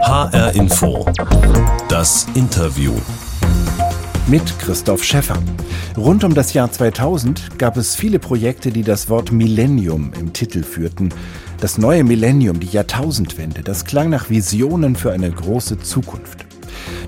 HR Info. Das Interview. Mit Christoph Schäffer. Rund um das Jahr 2000 gab es viele Projekte, die das Wort Millennium im Titel führten. Das neue Millennium, die Jahrtausendwende, das klang nach Visionen für eine große Zukunft.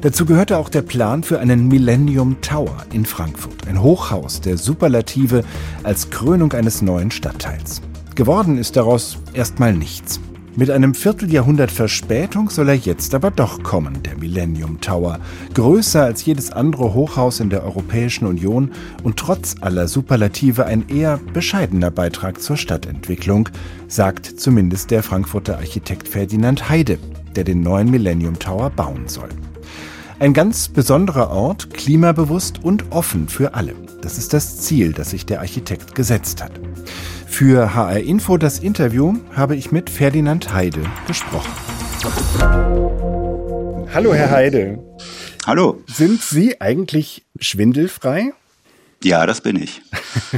Dazu gehörte auch der Plan für einen Millennium Tower in Frankfurt, ein Hochhaus der Superlative als Krönung eines neuen Stadtteils. Geworden ist daraus erstmal nichts. Mit einem Vierteljahrhundert Verspätung soll er jetzt aber doch kommen, der Millennium Tower. Größer als jedes andere Hochhaus in der Europäischen Union und trotz aller Superlative ein eher bescheidener Beitrag zur Stadtentwicklung, sagt zumindest der Frankfurter Architekt Ferdinand Heide, der den neuen Millennium Tower bauen soll. Ein ganz besonderer Ort, klimabewusst und offen für alle. Das ist das Ziel, das sich der Architekt gesetzt hat. Für HR Info das Interview habe ich mit Ferdinand Heide gesprochen. Hallo, Herr Heide. Hallo. Sind Sie eigentlich schwindelfrei? Ja, das bin ich.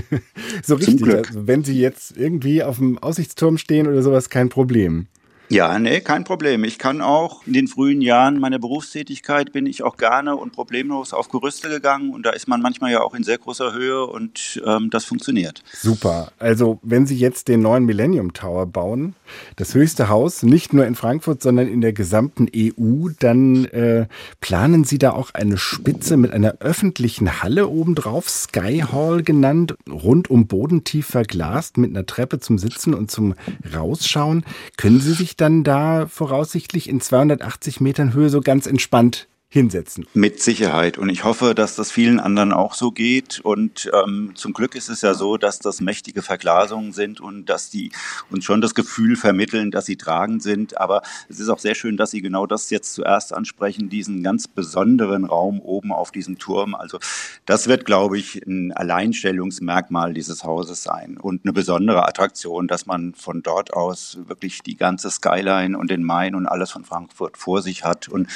so richtig. Also, wenn Sie jetzt irgendwie auf dem Aussichtsturm stehen oder sowas, kein Problem. Ja, nee, kein Problem. Ich kann auch in den frühen Jahren meiner Berufstätigkeit bin ich auch gerne und problemlos auf Gerüste gegangen und da ist man manchmal ja auch in sehr großer Höhe und ähm, das funktioniert. Super. Also wenn Sie jetzt den neuen Millennium Tower bauen, das höchste Haus, nicht nur in Frankfurt, sondern in der gesamten EU, dann äh, planen Sie da auch eine Spitze mit einer öffentlichen Halle obendrauf, Sky Hall genannt, rund um bodentief verglast mit einer Treppe zum Sitzen und zum Rausschauen. Können Sie sich dann da voraussichtlich in 280 Metern Höhe so ganz entspannt hinsetzen. Mit Sicherheit. Und ich hoffe, dass das vielen anderen auch so geht. Und ähm, zum Glück ist es ja so, dass das mächtige Verglasungen sind und dass die uns schon das Gefühl vermitteln, dass sie tragend sind. Aber es ist auch sehr schön, dass Sie genau das jetzt zuerst ansprechen, diesen ganz besonderen Raum oben auf diesem Turm. Also das wird, glaube ich, ein Alleinstellungsmerkmal dieses Hauses sein und eine besondere Attraktion, dass man von dort aus wirklich die ganze Skyline und den Main und alles von Frankfurt vor sich hat. Und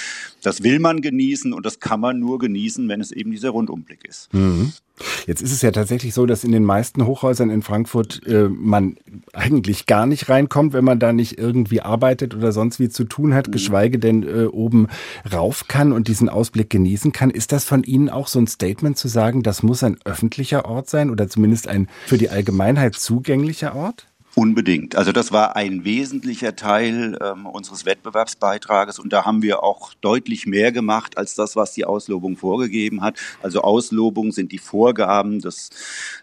das will man genießen und das kann man nur genießen, wenn es eben dieser Rundumblick ist. Mhm. Jetzt ist es ja tatsächlich so, dass in den meisten Hochhäusern in Frankfurt äh, man eigentlich gar nicht reinkommt, wenn man da nicht irgendwie arbeitet oder sonst wie zu tun hat, geschweige denn äh, oben rauf kann und diesen Ausblick genießen kann. Ist das von Ihnen auch so ein Statement zu sagen, das muss ein öffentlicher Ort sein oder zumindest ein für die Allgemeinheit zugänglicher Ort? Unbedingt. Also das war ein wesentlicher Teil ähm, unseres Wettbewerbsbeitrages und da haben wir auch deutlich mehr gemacht als das, was die Auslobung vorgegeben hat. Also Auslobung sind die Vorgaben des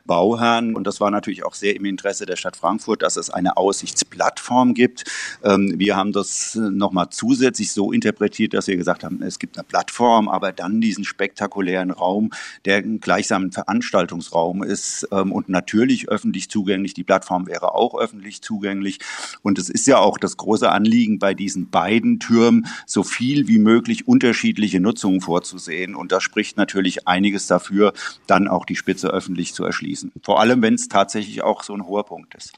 Bauherrn und das war natürlich auch sehr im Interesse der Stadt Frankfurt, dass es eine Aussichtsplattform gibt. Ähm, wir haben das nochmal zusätzlich so interpretiert, dass wir gesagt haben, es gibt eine Plattform, aber dann diesen spektakulären Raum, der gleichsam ein Veranstaltungsraum ist ähm, und natürlich öffentlich zugänglich. Die Plattform wäre auch öffentlich zugänglich. Und es ist ja auch das große Anliegen bei diesen beiden Türmen, so viel wie möglich unterschiedliche Nutzungen vorzusehen. Und da spricht natürlich einiges dafür, dann auch die Spitze öffentlich zu erschließen. Vor allem, wenn es tatsächlich auch so ein hoher Punkt ist.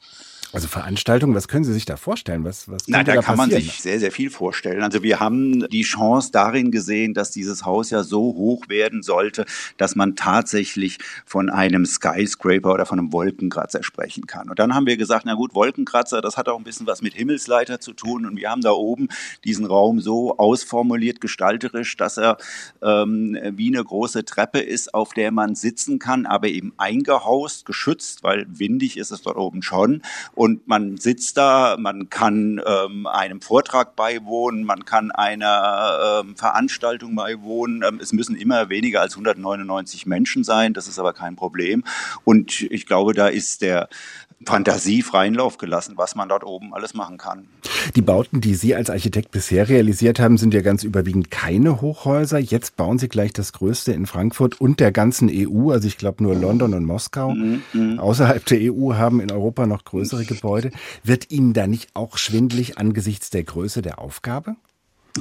Also Veranstaltungen, was können Sie sich da vorstellen? Was, was Na, da, da kann man sich sehr, sehr viel vorstellen. Also wir haben die Chance darin gesehen, dass dieses Haus ja so hoch werden sollte, dass man tatsächlich von einem Skyscraper oder von einem Wolkenkratzer sprechen kann. Und dann haben wir gesagt, na gut, Wolkenkratzer, das hat auch ein bisschen was mit Himmelsleiter zu tun. Und wir haben da oben diesen Raum so ausformuliert, gestalterisch, dass er ähm, wie eine große Treppe ist, auf der man sitzen kann, aber eben eingehaust, geschützt, weil windig ist es dort oben schon und man sitzt da, man kann ähm, einem Vortrag beiwohnen, man kann einer ähm, Veranstaltung beiwohnen. Ähm, es müssen immer weniger als 199 Menschen sein, das ist aber kein Problem. Und ich glaube, da ist der Fantasie freien Lauf gelassen, was man dort oben alles machen kann. Die Bauten, die Sie als Architekt bisher realisiert haben, sind ja ganz überwiegend keine Hochhäuser. Jetzt bauen Sie gleich das größte in Frankfurt und der ganzen EU. Also ich glaube nur London und Moskau. Mhm, mhm. Außerhalb der EU haben in Europa noch größere Gebäude. Wird Ihnen da nicht auch schwindlig angesichts der Größe der Aufgabe?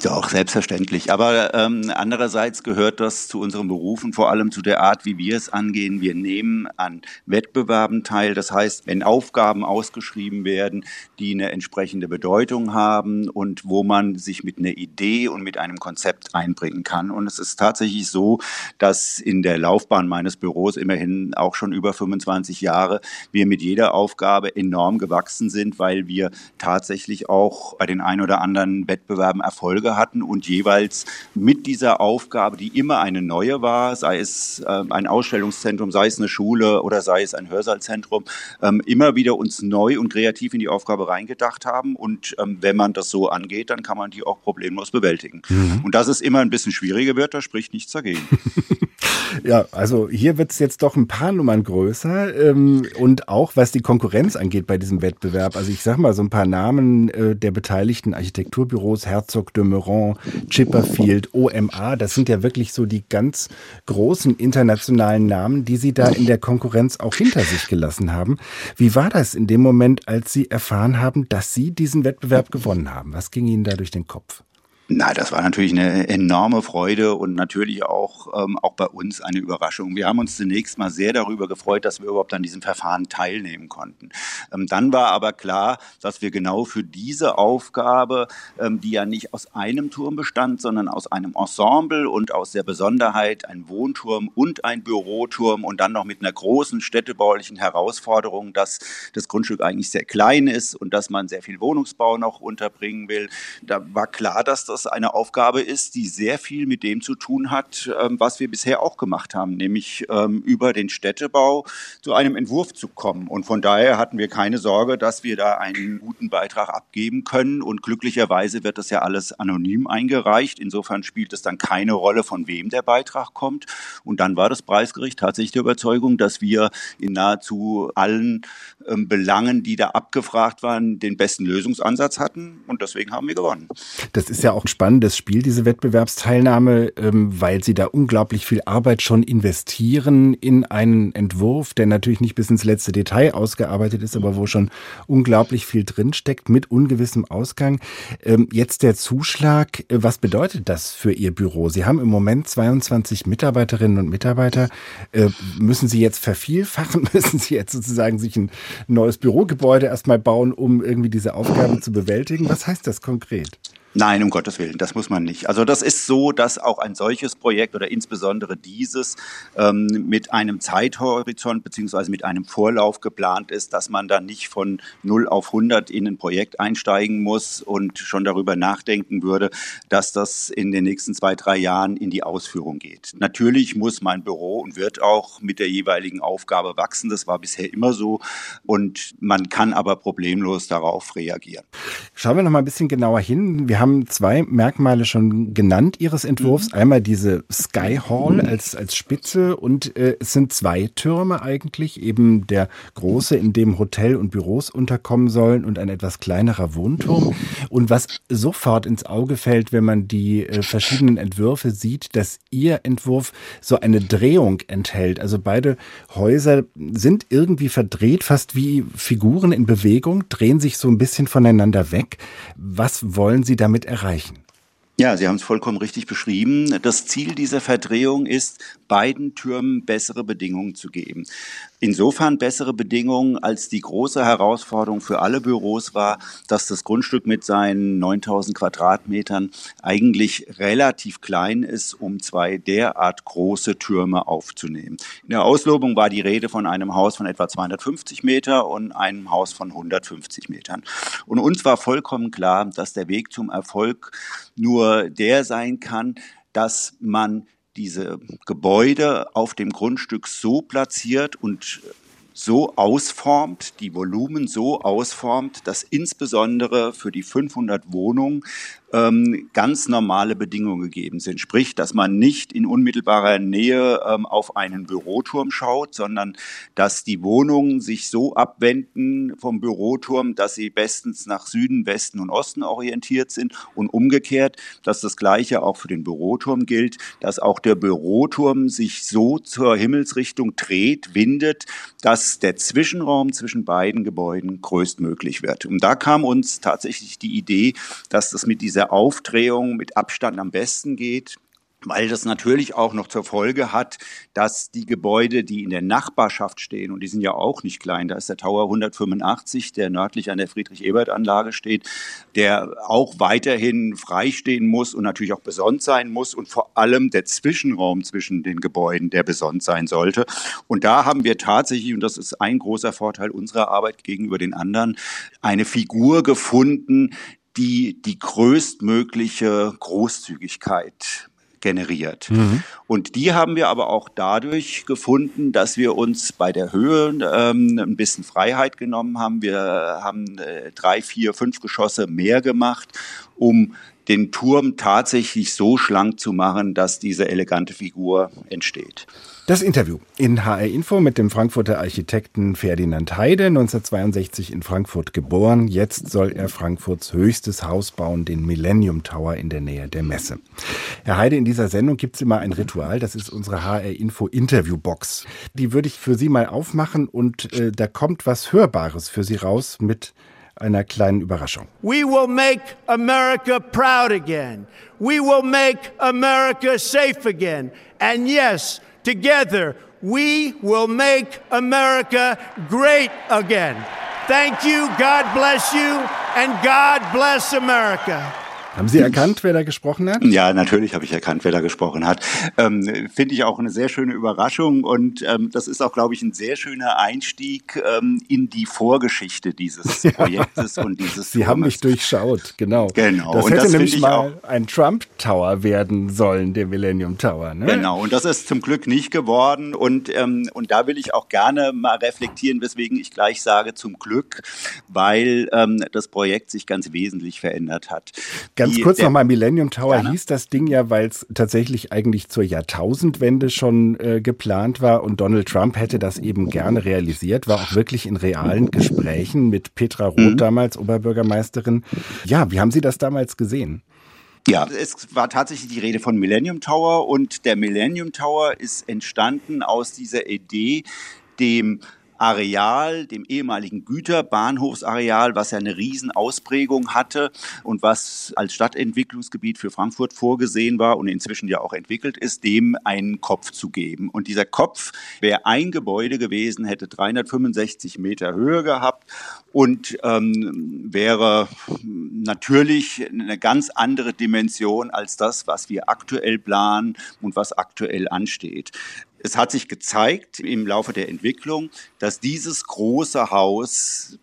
Doch, selbstverständlich. Aber ähm, andererseits gehört das zu unseren Berufen, vor allem zu der Art, wie wir es angehen. Wir nehmen an Wettbewerben teil. Das heißt, wenn Aufgaben ausgeschrieben werden, die eine entsprechende Bedeutung haben und wo man sich mit einer Idee und mit einem Konzept einbringen kann. Und es ist tatsächlich so, dass in der Laufbahn meines Büros immerhin auch schon über 25 Jahre wir mit jeder Aufgabe enorm gewachsen sind, weil wir tatsächlich auch bei den ein oder anderen Wettbewerben Erfolge Grundstücke hatten und jeweils mit dieser Aufgabe, die immer eine neue war, sei es äh, ein Ausstellungszentrum, sei es eine Schule oder sei es ein Hörsaalzentrum, ähm, immer wieder uns neu und kreativ in die Aufgabe reingedacht haben. Und ähm, wenn man das so angeht, dann kann man die auch problemlos bewältigen. Mhm. Und dass es immer ein bisschen schwieriger wird, da spricht nichts dagegen. Ja, also hier wird es jetzt doch ein paar Nummern größer ähm, und auch was die Konkurrenz angeht bei diesem Wettbewerb. Also ich sag mal so ein paar Namen äh, der beteiligten Architekturbüros, Herzog de Meuron, Chipperfield, OMA, das sind ja wirklich so die ganz großen internationalen Namen, die Sie da in der Konkurrenz auch hinter sich gelassen haben. Wie war das in dem Moment, als Sie erfahren haben, dass Sie diesen Wettbewerb gewonnen haben? Was ging Ihnen da durch den Kopf? Na, das war natürlich eine enorme Freude und natürlich auch, ähm, auch bei uns eine Überraschung. Wir haben uns zunächst mal sehr darüber gefreut, dass wir überhaupt an diesem Verfahren teilnehmen konnten. Ähm, dann war aber klar, dass wir genau für diese Aufgabe, ähm, die ja nicht aus einem Turm bestand, sondern aus einem Ensemble und aus der Besonderheit ein Wohnturm und ein Büroturm und dann noch mit einer großen städtebaulichen Herausforderung, dass das Grundstück eigentlich sehr klein ist und dass man sehr viel Wohnungsbau noch unterbringen will. Da war klar, dass das das eine Aufgabe ist, die sehr viel mit dem zu tun hat, ähm, was wir bisher auch gemacht haben, nämlich ähm, über den Städtebau zu einem Entwurf zu kommen. Und von daher hatten wir keine Sorge, dass wir da einen guten Beitrag abgeben können. Und glücklicherweise wird das ja alles anonym eingereicht. Insofern spielt es dann keine Rolle, von wem der Beitrag kommt. Und dann war das Preisgericht tatsächlich der Überzeugung, dass wir in nahezu allen ähm, Belangen, die da abgefragt waren, den besten Lösungsansatz hatten. Und deswegen haben wir gewonnen. Das ist ja auch ein spannendes Spiel, diese Wettbewerbsteilnahme, ähm, weil Sie da unglaublich viel Arbeit schon investieren in einen Entwurf, der natürlich nicht bis ins letzte Detail ausgearbeitet ist, aber wo schon unglaublich viel drinsteckt mit ungewissem Ausgang. Ähm, jetzt der Zuschlag. Äh, was bedeutet das für Ihr Büro? Sie haben im Moment 22 Mitarbeiterinnen und Mitarbeiter. Äh, müssen Sie jetzt vervielfachen? Müssen Sie jetzt sozusagen sich ein neues Bürogebäude erstmal bauen, um irgendwie diese Aufgabe zu bewältigen? Was heißt das konkret? Nein, um Gottes Willen, das muss man nicht. Also das ist so, dass auch ein solches Projekt oder insbesondere dieses ähm, mit einem Zeithorizont beziehungsweise mit einem Vorlauf geplant ist, dass man dann nicht von 0 auf 100 in ein Projekt einsteigen muss und schon darüber nachdenken würde, dass das in den nächsten zwei, drei Jahren in die Ausführung geht. Natürlich muss mein Büro und wird auch mit der jeweiligen Aufgabe wachsen. Das war bisher immer so und man kann aber problemlos darauf reagieren. Schauen wir noch mal ein bisschen genauer hin. Wir haben zwei Merkmale schon genannt Ihres Entwurfs. Mhm. Einmal diese Sky Hall als, als Spitze und äh, es sind zwei Türme eigentlich. Eben der große, in dem Hotel und Büros unterkommen sollen und ein etwas kleinerer Wohnturm. Und was sofort ins Auge fällt, wenn man die äh, verschiedenen Entwürfe sieht, dass Ihr Entwurf so eine Drehung enthält. Also beide Häuser sind irgendwie verdreht, fast wie Figuren in Bewegung, drehen sich so ein bisschen voneinander weg. Was wollen Sie damit damit erreichen? Ja, Sie haben es vollkommen richtig beschrieben. Das Ziel dieser Verdrehung ist, beiden Türmen bessere Bedingungen zu geben. Insofern bessere Bedingungen, als die große Herausforderung für alle Büros war, dass das Grundstück mit seinen 9000 Quadratmetern eigentlich relativ klein ist, um zwei derart große Türme aufzunehmen. In der Auslobung war die Rede von einem Haus von etwa 250 Meter und einem Haus von 150 Metern. Und uns war vollkommen klar, dass der Weg zum Erfolg nur der sein kann, dass man diese Gebäude auf dem Grundstück so platziert und so ausformt, die Volumen so ausformt, dass insbesondere für die 500 Wohnungen ähm, ganz normale Bedingungen gegeben sind. Sprich, dass man nicht in unmittelbarer Nähe ähm, auf einen Büroturm schaut, sondern dass die Wohnungen sich so abwenden vom Büroturm, dass sie bestens nach Süden, Westen und Osten orientiert sind und umgekehrt, dass das Gleiche auch für den Büroturm gilt, dass auch der Büroturm sich so zur Himmelsrichtung dreht, windet, dass der Zwischenraum zwischen beiden Gebäuden größtmöglich wird. Und da kam uns tatsächlich die Idee, dass das mit dieser Aufdrehung mit Abstand am besten geht weil das natürlich auch noch zur Folge hat, dass die Gebäude, die in der Nachbarschaft stehen, und die sind ja auch nicht klein, da ist der Tower 185, der nördlich an der Friedrich-Ebert-Anlage steht, der auch weiterhin freistehen muss und natürlich auch besonnt sein muss und vor allem der Zwischenraum zwischen den Gebäuden, der besonnt sein sollte. Und da haben wir tatsächlich, und das ist ein großer Vorteil unserer Arbeit gegenüber den anderen, eine Figur gefunden, die die größtmögliche Großzügigkeit generiert. Mhm. Und die haben wir aber auch dadurch gefunden, dass wir uns bei der Höhe ähm, ein bisschen Freiheit genommen haben. Wir haben äh, drei, vier, fünf Geschosse mehr gemacht, um den Turm tatsächlich so schlank zu machen, dass diese elegante Figur entsteht. Das Interview in HR Info mit dem Frankfurter Architekten Ferdinand Heide, 1962 in Frankfurt geboren. Jetzt soll er Frankfurts höchstes Haus bauen, den Millennium Tower in der Nähe der Messe. Herr Heide, in dieser Sendung gibt es immer ein Ritual, das ist unsere HR Info Interviewbox. Die würde ich für Sie mal aufmachen und äh, da kommt was Hörbares für Sie raus mit einer kleinen Überraschung. We will make America proud again. We will make America safe again. And yes, together we will make America great again. Thank you, God bless you, and God bless America. Haben Sie erkannt, wer da gesprochen hat? Ja, natürlich habe ich erkannt, wer da gesprochen hat. Ähm, Finde ich auch eine sehr schöne Überraschung und ähm, das ist auch, glaube ich, ein sehr schöner Einstieg ähm, in die Vorgeschichte dieses Projektes und dieses. Sie Turmes. haben mich durchschaut, genau. Genau. Das hätte das nämlich mal ein Trump Tower werden sollen, der Millennium Tower. Ne? Genau. Und das ist zum Glück nicht geworden und ähm, und da will ich auch gerne mal reflektieren, weswegen ich gleich sage zum Glück, weil ähm, das Projekt sich ganz wesentlich verändert hat. Ganz Ganz kurz nochmal, Millennium Tower gerne. hieß das Ding ja, weil es tatsächlich eigentlich zur Jahrtausendwende schon äh, geplant war und Donald Trump hätte das eben gerne realisiert, war auch wirklich in realen Gesprächen mit Petra Roth mhm. damals, Oberbürgermeisterin. Ja, wie haben Sie das damals gesehen? Ja, es war tatsächlich die Rede von Millennium Tower und der Millennium Tower ist entstanden aus dieser Idee, dem Areal, dem ehemaligen Güterbahnhofsareal, was ja eine Riesenausprägung hatte und was als Stadtentwicklungsgebiet für Frankfurt vorgesehen war und inzwischen ja auch entwickelt ist, dem einen Kopf zu geben. Und dieser Kopf wäre ein Gebäude gewesen, hätte 365 Meter Höhe gehabt und ähm, wäre natürlich eine ganz andere Dimension als das, was wir aktuell planen und was aktuell ansteht. Es hat sich gezeigt im Laufe der Entwicklung, dass dieses große Haus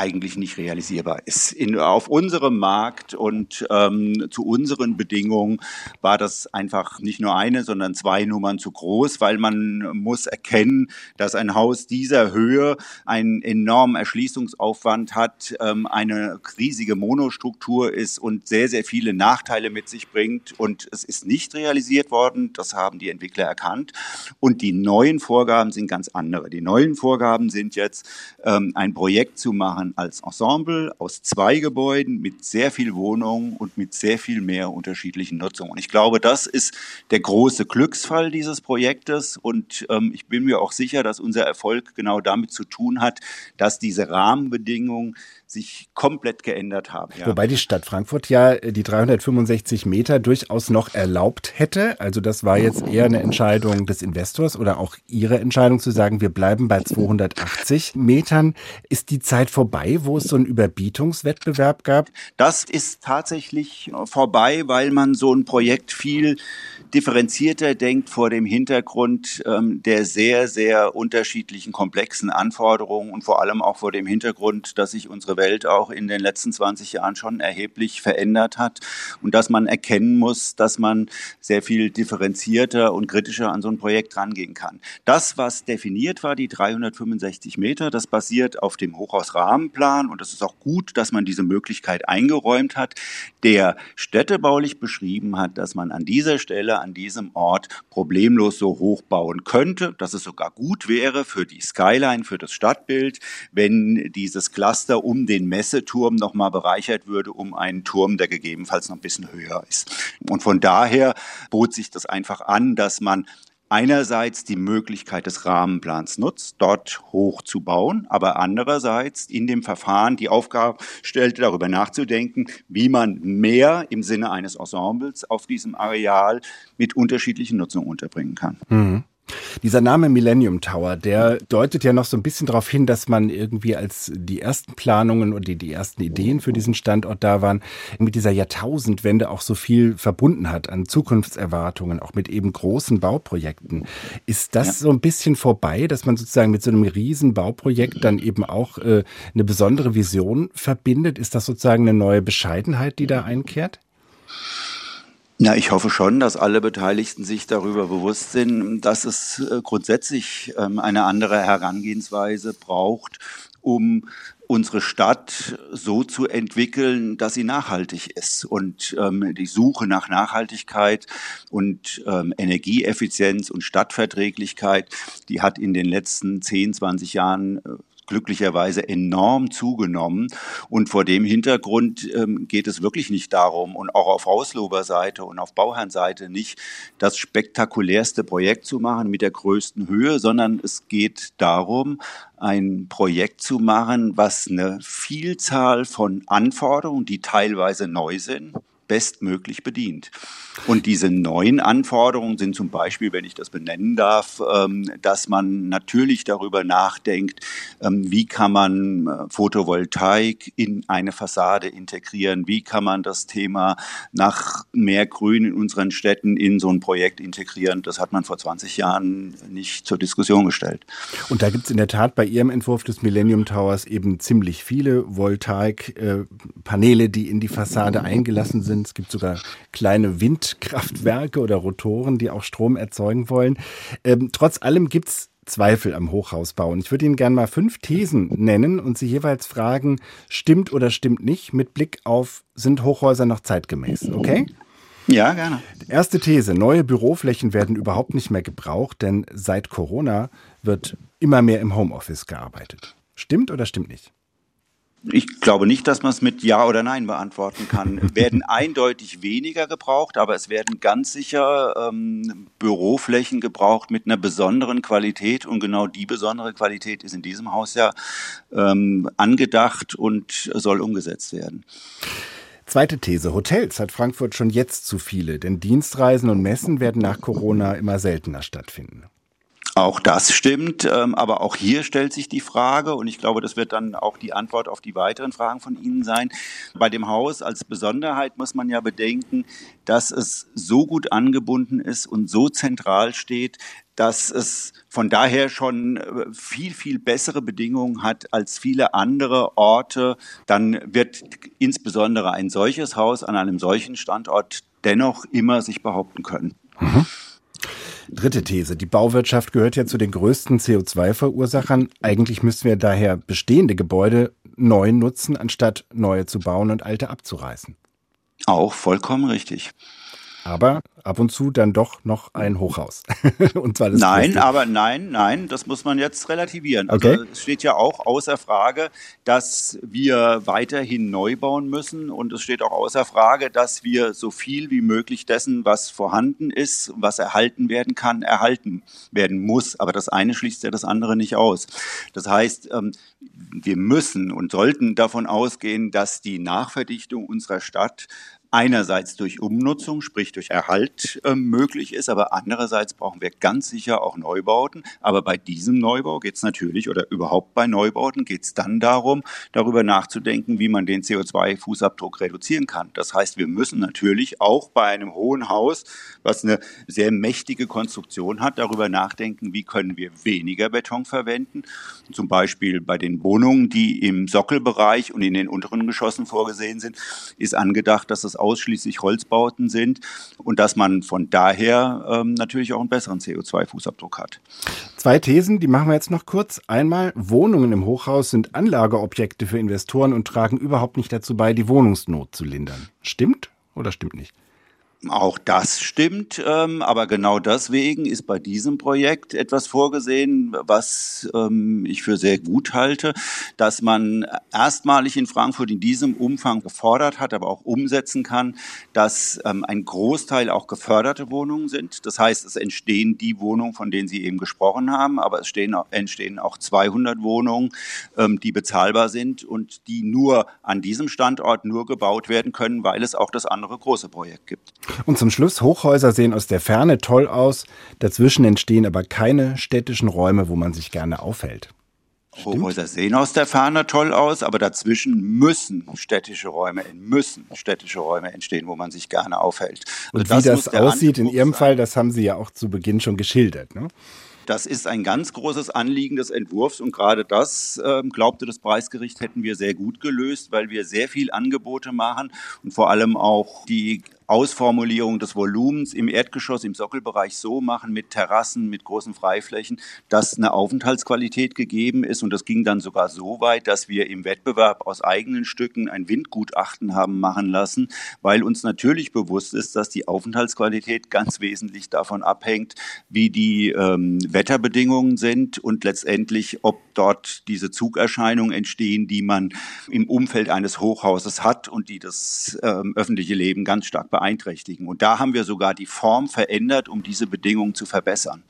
eigentlich nicht realisierbar ist. In, auf unserem Markt und ähm, zu unseren Bedingungen war das einfach nicht nur eine, sondern zwei Nummern zu groß, weil man muss erkennen, dass ein Haus dieser Höhe einen enormen Erschließungsaufwand hat, ähm, eine riesige Monostruktur ist und sehr, sehr viele Nachteile mit sich bringt. Und es ist nicht realisiert worden. Das haben die Entwickler erkannt. Und die neuen Vorgaben sind ganz andere. Die neuen Vorgaben sind jetzt, ähm, ein Projekt zu machen, als Ensemble aus zwei Gebäuden mit sehr viel Wohnungen und mit sehr viel mehr unterschiedlichen Nutzungen. Und ich glaube, das ist der große Glücksfall dieses Projektes. Und ähm, ich bin mir auch sicher, dass unser Erfolg genau damit zu tun hat, dass diese Rahmenbedingungen sich komplett geändert haben. Ja. Wobei die Stadt Frankfurt ja äh, die 365 Meter durchaus noch erlaubt hätte. Also das war jetzt eher eine Entscheidung des Investors oder auch Ihre Entscheidung zu sagen, wir bleiben bei 280 Metern. Ist die Zeit vorbei, wo es so einen Überbietungswettbewerb gab? Das ist tatsächlich vorbei, weil man so ein Projekt viel differenzierter denkt vor dem Hintergrund ähm, der sehr, sehr unterschiedlichen komplexen Anforderungen und vor allem auch vor dem Hintergrund, dass sich unsere Welt auch in den letzten 20 Jahren schon erheblich verändert hat und dass man erkennen muss, dass man sehr viel differenzierter und kritischer an so ein Projekt rangehen kann. Das, was definiert war, die 365 Meter, das basiert auf dem Hochhausrahmenplan und es ist auch gut, dass man diese Möglichkeit eingeräumt hat, der städtebaulich beschrieben hat, dass man an dieser Stelle an diesem Ort problemlos so hoch bauen könnte, dass es sogar gut wäre für die Skyline, für das Stadtbild, wenn dieses Cluster um den Messeturm nochmal bereichert würde, um einen Turm, der gegebenenfalls noch ein bisschen höher ist. Und von daher bot sich das einfach an, dass man einerseits die Möglichkeit des Rahmenplans nutzt, dort hoch zu bauen, aber andererseits in dem Verfahren die Aufgabe stellte, darüber nachzudenken, wie man mehr im Sinne eines Ensembles auf diesem Areal mit unterschiedlichen Nutzungen unterbringen kann. Mhm. Dieser Name Millennium Tower, der deutet ja noch so ein bisschen darauf hin, dass man irgendwie als die ersten Planungen und die, die ersten Ideen für diesen Standort da waren, mit dieser Jahrtausendwende auch so viel verbunden hat an Zukunftserwartungen, auch mit eben großen Bauprojekten. Ist das ja. so ein bisschen vorbei, dass man sozusagen mit so einem riesen Bauprojekt dann eben auch äh, eine besondere Vision verbindet? Ist das sozusagen eine neue Bescheidenheit, die da einkehrt? Na, ich hoffe schon, dass alle Beteiligten sich darüber bewusst sind, dass es äh, grundsätzlich ähm, eine andere Herangehensweise braucht, um unsere Stadt so zu entwickeln, dass sie nachhaltig ist. Und ähm, die Suche nach Nachhaltigkeit und ähm, Energieeffizienz und Stadtverträglichkeit, die hat in den letzten 10, 20 Jahren äh, glücklicherweise enorm zugenommen. Und vor dem Hintergrund ähm, geht es wirklich nicht darum und auch auf Hausloberseite und auf Bauherrnseite nicht das spektakulärste Projekt zu machen mit der größten Höhe, sondern es geht darum, ein Projekt zu machen, was eine Vielzahl von Anforderungen, die teilweise neu sind, bestmöglich bedient. Und diese neuen Anforderungen sind zum Beispiel, wenn ich das benennen darf, ähm, dass man natürlich darüber nachdenkt, ähm, wie kann man äh, Photovoltaik in eine Fassade integrieren, wie kann man das Thema nach mehr Grün in unseren Städten in so ein Projekt integrieren. Das hat man vor 20 Jahren nicht zur Diskussion gestellt. Und da gibt es in der Tat bei Ihrem Entwurf des Millennium Towers eben ziemlich viele Voltaik-Paneele, die in die Fassade eingelassen sind. Es gibt sogar kleine Windkraftwerke oder Rotoren, die auch Strom erzeugen wollen. Ähm, trotz allem gibt es Zweifel am Hochhausbau. Und ich würde Ihnen gerne mal fünf Thesen nennen und Sie jeweils fragen, stimmt oder stimmt nicht, mit Blick auf, sind Hochhäuser noch zeitgemäß, okay? Ja, gerne. Erste These, neue Büroflächen werden überhaupt nicht mehr gebraucht, denn seit Corona wird immer mehr im Homeoffice gearbeitet. Stimmt oder stimmt nicht? Ich glaube nicht, dass man es mit Ja oder Nein beantworten kann. werden eindeutig weniger gebraucht, aber es werden ganz sicher ähm, Büroflächen gebraucht mit einer besonderen Qualität und genau die besondere Qualität ist in diesem Haus ja ähm, angedacht und soll umgesetzt werden. Zweite These. Hotels hat Frankfurt schon jetzt zu viele, denn Dienstreisen und Messen werden nach Corona immer seltener stattfinden. Auch das stimmt, ähm, aber auch hier stellt sich die Frage, und ich glaube, das wird dann auch die Antwort auf die weiteren Fragen von Ihnen sein. Bei dem Haus als Besonderheit muss man ja bedenken, dass es so gut angebunden ist und so zentral steht, dass es von daher schon äh, viel, viel bessere Bedingungen hat als viele andere Orte. Dann wird insbesondere ein solches Haus an einem solchen Standort dennoch immer sich behaupten können. Mhm. Dritte These. Die Bauwirtschaft gehört ja zu den größten CO2-Verursachern. Eigentlich müssten wir daher bestehende Gebäude neu nutzen, anstatt neue zu bauen und alte abzureißen. Auch vollkommen richtig aber ab und zu dann doch noch ein Hochhaus. und zwar das nein, größte. aber nein, nein, das muss man jetzt relativieren. Also okay. es steht ja auch außer Frage, dass wir weiterhin neu bauen müssen und es steht auch außer Frage, dass wir so viel wie möglich dessen, was vorhanden ist, was erhalten werden kann, erhalten werden muss. Aber das eine schließt ja das andere nicht aus. Das heißt, ähm, wir müssen und sollten davon ausgehen, dass die Nachverdichtung unserer Stadt einerseits durch Umnutzung, sprich durch Erhalt äh, möglich ist, aber andererseits brauchen wir ganz sicher auch Neubauten. Aber bei diesem Neubau geht es natürlich oder überhaupt bei Neubauten geht es dann darum, darüber nachzudenken, wie man den CO2-Fußabdruck reduzieren kann. Das heißt, wir müssen natürlich auch bei einem hohen Haus, was eine sehr mächtige Konstruktion hat, darüber nachdenken, wie können wir weniger Beton verwenden. Zum Beispiel bei den Wohnungen, die im Sockelbereich und in den unteren Geschossen vorgesehen sind, ist angedacht, dass es ausschließlich Holzbauten sind und dass man von daher ähm, natürlich auch einen besseren CO2-Fußabdruck hat. Zwei Thesen, die machen wir jetzt noch kurz. Einmal, Wohnungen im Hochhaus sind Anlageobjekte für Investoren und tragen überhaupt nicht dazu bei, die Wohnungsnot zu lindern. Stimmt oder stimmt nicht? Auch das stimmt, ähm, aber genau deswegen ist bei diesem Projekt etwas vorgesehen, was ähm, ich für sehr gut halte, dass man erstmalig in Frankfurt in diesem Umfang gefordert hat, aber auch umsetzen kann, dass ähm, ein Großteil auch geförderte Wohnungen sind. Das heißt, es entstehen die Wohnungen, von denen Sie eben gesprochen haben, aber es stehen, entstehen auch 200 Wohnungen, ähm, die bezahlbar sind und die nur an diesem Standort nur gebaut werden können, weil es auch das andere große Projekt gibt. Und zum Schluss, Hochhäuser sehen aus der Ferne toll aus, dazwischen entstehen aber keine städtischen Räume, wo man sich gerne aufhält. Hochhäuser sehen aus der Ferne toll aus, aber dazwischen müssen städtische Räume, müssen städtische Räume entstehen, wo man sich gerne aufhält. Also Und wie das, das aussieht in Ihrem sein. Fall, das haben Sie ja auch zu Beginn schon geschildert. Ne? Das ist ein ganz großes Anliegen des Entwurfs und gerade das, äh, glaubte das Preisgericht, hätten wir sehr gut gelöst, weil wir sehr viel Angebote machen und vor allem auch die Ausformulierung des Volumens im Erdgeschoss, im Sockelbereich so machen mit Terrassen, mit großen Freiflächen, dass eine Aufenthaltsqualität gegeben ist. Und das ging dann sogar so weit, dass wir im Wettbewerb aus eigenen Stücken ein Windgutachten haben machen lassen, weil uns natürlich bewusst ist, dass die Aufenthaltsqualität ganz wesentlich davon abhängt, wie die ähm, Wetterbedingungen sind und letztendlich, ob dort diese Zugerscheinungen entstehen, die man im Umfeld eines Hochhauses hat und die das ähm, öffentliche Leben ganz stark beeinflussen beeinträchtigen. Und da haben wir sogar die Form verändert, um diese Bedingungen zu verbessern.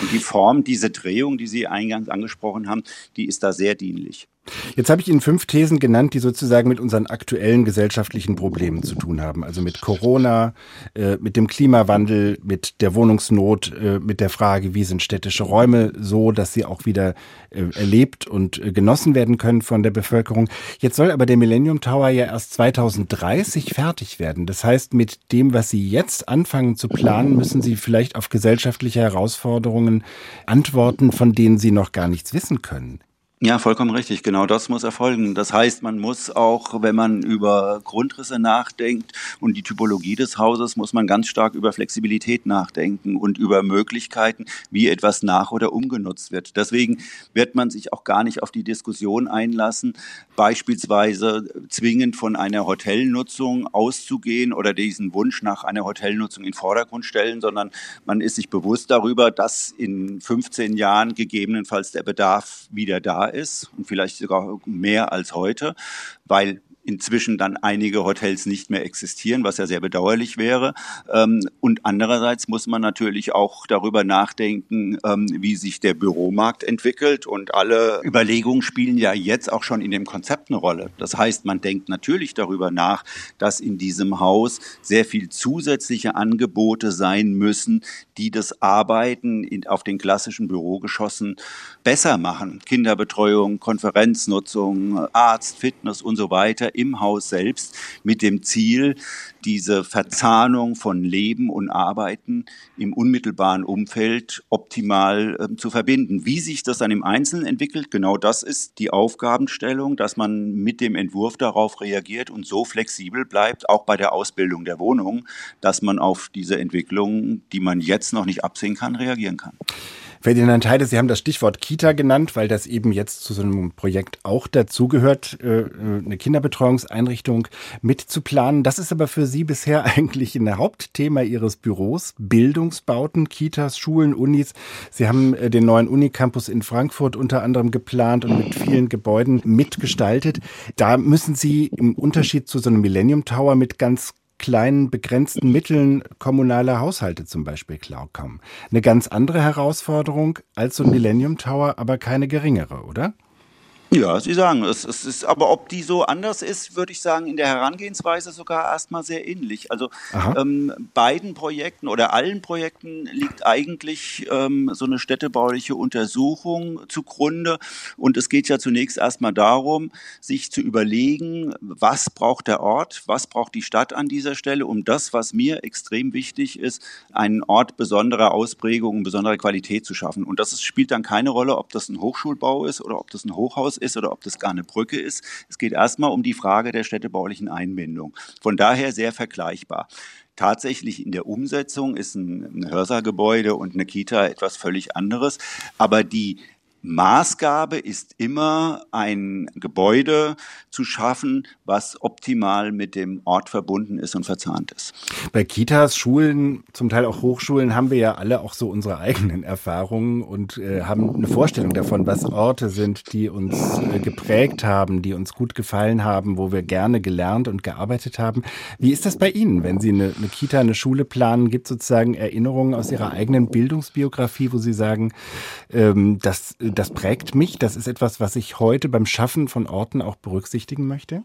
Und die Form, diese Drehung, die Sie eingangs angesprochen haben, die ist da sehr dienlich. Jetzt habe ich Ihnen fünf Thesen genannt, die sozusagen mit unseren aktuellen gesellschaftlichen Problemen zu tun haben. Also mit Corona, äh, mit dem Klimawandel, mit der Wohnungsnot, äh, mit der Frage, wie sind städtische Räume so, dass sie auch wieder äh, erlebt und genossen werden können von der Bevölkerung. Jetzt soll aber der Millennium Tower ja erst 2030 fertig werden. Das heißt, mit dem, was Sie jetzt anfangen zu planen, müssen Sie vielleicht auf gesellschaftliche Herausforderungen antworten, von denen Sie noch gar nichts wissen können. Ja, vollkommen richtig. Genau das muss erfolgen. Das heißt, man muss auch, wenn man über Grundrisse nachdenkt und die Typologie des Hauses, muss man ganz stark über Flexibilität nachdenken und über Möglichkeiten, wie etwas nach oder umgenutzt wird. Deswegen wird man sich auch gar nicht auf die Diskussion einlassen, beispielsweise zwingend von einer Hotelnutzung auszugehen oder diesen Wunsch nach einer Hotelnutzung in den Vordergrund stellen, sondern man ist sich bewusst darüber, dass in 15 Jahren gegebenenfalls der Bedarf wieder da ist und vielleicht sogar mehr als heute, weil inzwischen dann einige Hotels nicht mehr existieren, was ja sehr bedauerlich wäre. Ähm, und andererseits muss man natürlich auch darüber nachdenken, ähm, wie sich der Büromarkt entwickelt. Und alle Überlegungen spielen ja jetzt auch schon in dem Konzept eine Rolle. Das heißt, man denkt natürlich darüber nach, dass in diesem Haus sehr viel zusätzliche Angebote sein müssen, die das Arbeiten auf den klassischen Bürogeschossen besser machen. Kinderbetreuung, Konferenznutzung, Arzt, Fitness und so weiter im Haus selbst mit dem Ziel, diese Verzahnung von Leben und Arbeiten im unmittelbaren Umfeld optimal äh, zu verbinden. Wie sich das dann im Einzelnen entwickelt, genau das ist die Aufgabenstellung, dass man mit dem Entwurf darauf reagiert und so flexibel bleibt, auch bei der Ausbildung der Wohnung, dass man auf diese Entwicklung, die man jetzt noch nicht absehen kann, reagieren kann. Ferdinand Heide, Sie haben das Stichwort Kita genannt, weil das eben jetzt zu so einem Projekt auch dazugehört, äh, äh, eine Kinderbetreuungseinrichtung mitzuplanen. Das ist aber für Sie bisher eigentlich ein Hauptthema Ihres Büros. Bildungsbauten, Kitas, Schulen, Unis. Sie haben äh, den neuen Unicampus in Frankfurt unter anderem geplant und mit vielen Gebäuden mitgestaltet. Da müssen Sie im Unterschied zu so einem Millennium Tower mit ganz kleinen, begrenzten Mitteln kommunale Haushalte zum Beispiel klarkommen. Eine ganz andere Herausforderung als so ein Millennium Tower, aber keine geringere, oder? Ja, Sie sagen es. es ist, aber ob die so anders ist, würde ich sagen, in der Herangehensweise sogar erstmal sehr ähnlich. Also ähm, beiden Projekten oder allen Projekten liegt eigentlich ähm, so eine städtebauliche Untersuchung zugrunde. Und es geht ja zunächst erstmal darum, sich zu überlegen, was braucht der Ort, was braucht die Stadt an dieser Stelle, um das, was mir extrem wichtig ist, einen Ort besonderer Ausprägung, besonderer Qualität zu schaffen. Und das ist, spielt dann keine Rolle, ob das ein Hochschulbau ist oder ob das ein Hochhaus ist ist oder ob das gar eine Brücke ist. Es geht erstmal um die Frage der städtebaulichen Einbindung. Von daher sehr vergleichbar. Tatsächlich in der Umsetzung ist ein, ein Hörsaal-Gebäude und eine Kita etwas völlig anderes. Aber die Maßgabe ist immer, ein Gebäude zu schaffen, was optimal mit dem Ort verbunden ist und verzahnt ist. Bei Kitas, Schulen, zum Teil auch Hochschulen haben wir ja alle auch so unsere eigenen Erfahrungen und äh, haben eine Vorstellung davon, was Orte sind, die uns äh, geprägt haben, die uns gut gefallen haben, wo wir gerne gelernt und gearbeitet haben. Wie ist das bei Ihnen, wenn Sie eine, eine Kita, eine Schule planen? Gibt sozusagen Erinnerungen aus Ihrer eigenen Bildungsbiografie, wo Sie sagen, ähm, dass das prägt mich. Das ist etwas, was ich heute beim Schaffen von Orten auch berücksichtigen möchte.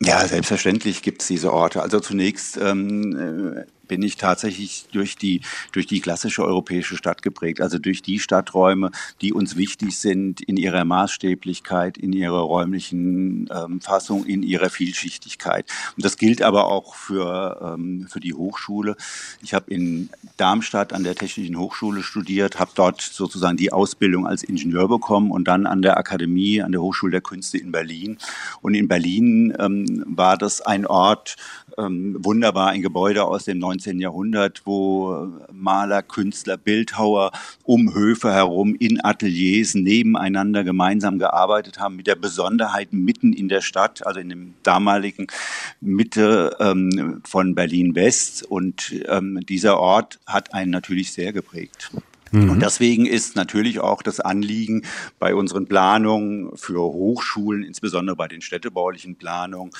Ja, selbstverständlich gibt es diese Orte. Also zunächst ähm, bin ich tatsächlich durch die, durch die klassische europäische Stadt geprägt, also durch die Stadträume, die uns wichtig sind in ihrer Maßstäblichkeit, in ihrer räumlichen ähm, Fassung, in ihrer Vielschichtigkeit. Und das gilt aber auch für, ähm, für die Hochschule. Ich habe in Darmstadt an der Technischen Hochschule studiert, habe dort sozusagen die Ausbildung als Ingenieur bekommen und dann an der Akademie, an der Hochschule der Künste in Berlin. Und in Berlin ähm, war das ein Ort, ähm, wunderbar, ein Gebäude aus dem 19. Jahrhundert, wo Maler, Künstler, Bildhauer um Höfe herum in Ateliers nebeneinander gemeinsam gearbeitet haben, mit der Besonderheit mitten in der Stadt, also in dem damaligen Mitte ähm, von Berlin-West. Und ähm, dieser Ort hat einen natürlich sehr geprägt. Und mhm. deswegen ist natürlich auch das Anliegen bei unseren Planungen für Hochschulen, insbesondere bei den städtebaulichen Planungen,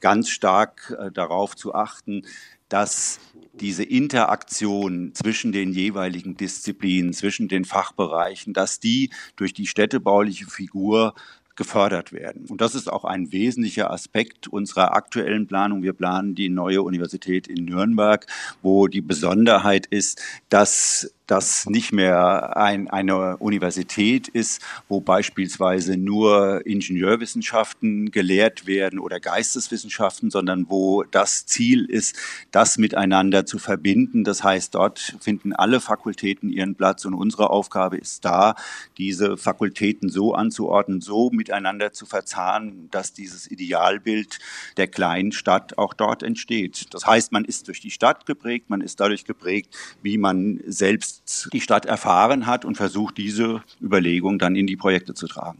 ganz stark äh, darauf zu achten, dass diese Interaktion zwischen den jeweiligen Disziplinen, zwischen den Fachbereichen, dass die durch die städtebauliche Figur gefördert werden. Und das ist auch ein wesentlicher Aspekt unserer aktuellen Planung. Wir planen die neue Universität in Nürnberg, wo die Besonderheit ist, dass das nicht mehr ein, eine Universität ist, wo beispielsweise nur Ingenieurwissenschaften gelehrt werden oder Geisteswissenschaften, sondern wo das Ziel ist, das miteinander zu verbinden. Das heißt, dort finden alle Fakultäten ihren Platz und unsere Aufgabe ist da, diese Fakultäten so anzuordnen, so miteinander zu verzahnen, dass dieses Idealbild der kleinen Stadt auch dort entsteht. Das heißt, man ist durch die Stadt geprägt, man ist dadurch geprägt, wie man selbst die Stadt erfahren hat und versucht, diese Überlegung dann in die Projekte zu tragen.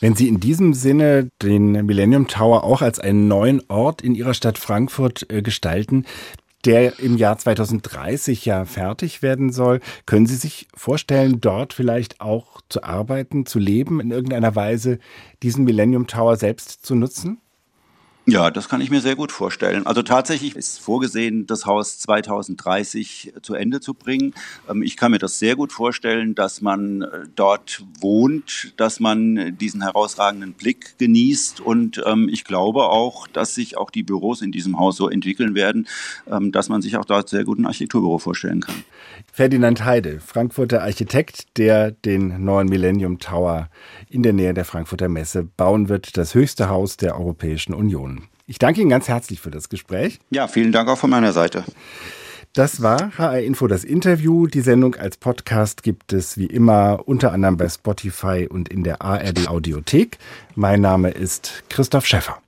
Wenn Sie in diesem Sinne den Millennium Tower auch als einen neuen Ort in Ihrer Stadt Frankfurt äh, gestalten, der im Jahr 2030 ja fertig werden soll. Können Sie sich vorstellen, dort vielleicht auch zu arbeiten, zu leben, in irgendeiner Weise diesen Millennium Tower selbst zu nutzen? Ja, das kann ich mir sehr gut vorstellen. Also tatsächlich ist vorgesehen, das Haus 2030 zu Ende zu bringen. Ähm, ich kann mir das sehr gut vorstellen, dass man äh, dort wohnt, dass man diesen herausragenden Blick genießt. Und ähm, ich glaube auch, dass sich auch die Büros in diesem Haus so entwickeln werden, ähm, dass man sich auch dort sehr gut ein Architekturbüro vorstellen kann. Ferdinand Heide, Frankfurter Architekt, der den neuen Millennium Tower in der Nähe der Frankfurter Messe bauen wird, das höchste Haus der Europäischen Union. Ich danke Ihnen ganz herzlich für das Gespräch. Ja, vielen Dank auch von meiner Seite. Das war HR Info das Interview. Die Sendung als Podcast gibt es wie immer unter anderem bei Spotify und in der ARD Audiothek. Mein Name ist Christoph Schäffer.